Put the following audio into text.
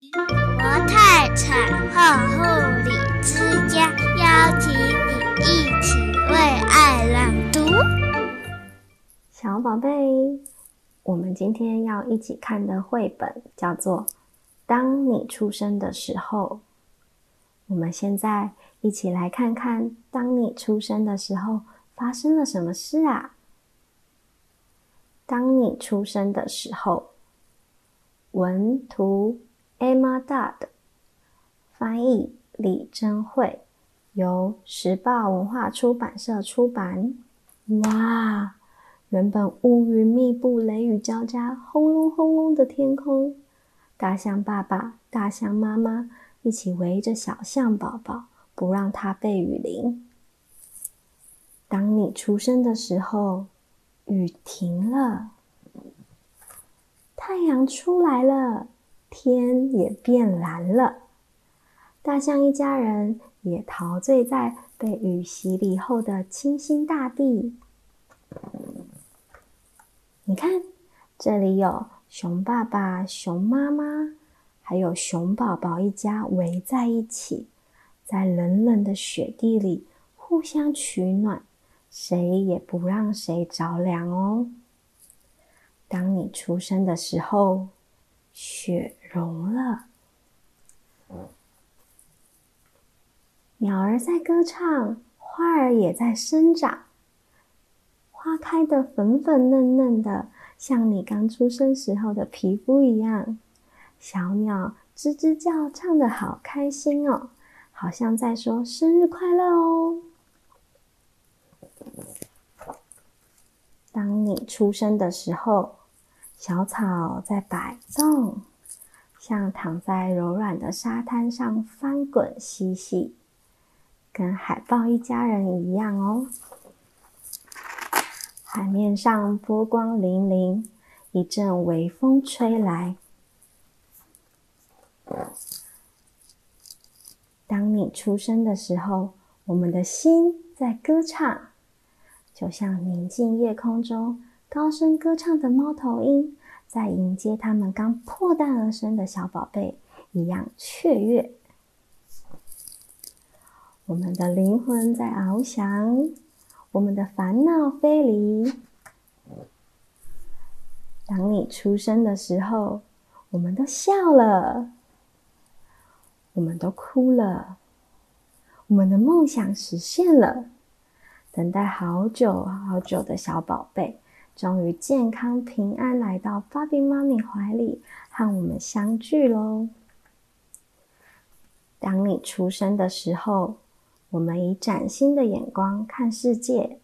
国泰产后护理之家邀请你一起为爱朗读。小宝贝，我们今天要一起看的绘本叫做《当你出生的时候》。我们现在一起来看看，当你出生的时候发生了什么事啊？当你出生的时候，文图 Emma Dodd，翻译李珍慧，由时报文化出版社出版。哇！原本乌云密布、雷雨交加、轰隆轰隆的天空，大象爸爸、大象妈妈一起围着小象宝宝，不让它被雨淋。当你出生的时候，雨停了。太阳出来了，天也变蓝了。大象一家人也陶醉在被雨洗礼后的清新大地。你看，这里有熊爸爸、熊妈妈，还有熊宝宝一家围在一起，在冷冷的雪地里互相取暖，谁也不让谁着凉哦。当你出生的时候，雪融了，鸟儿在歌唱，花儿也在生长，花开得粉粉嫩嫩的，像你刚出生时候的皮肤一样。小鸟吱吱叫，唱得好开心哦，好像在说生日快乐哦。当你出生的时候，小草在摆动，像躺在柔软的沙滩上翻滚嬉戏，跟海豹一家人一样哦。海面上波光粼粼，一阵微风吹来。当你出生的时候，我们的心在歌唱，就像宁静夜空中。高声歌唱的猫头鹰，在迎接他们刚破蛋而生的小宝贝一样雀跃。我们的灵魂在翱翔，我们的烦恼飞离。当你出生的时候，我们都笑了，我们都哭了，我们的梦想实现了。等待好久好久的小宝贝。终于健康平安来到爸比妈咪怀里，和我们相聚喽。当你出生的时候，我们以崭新的眼光看世界，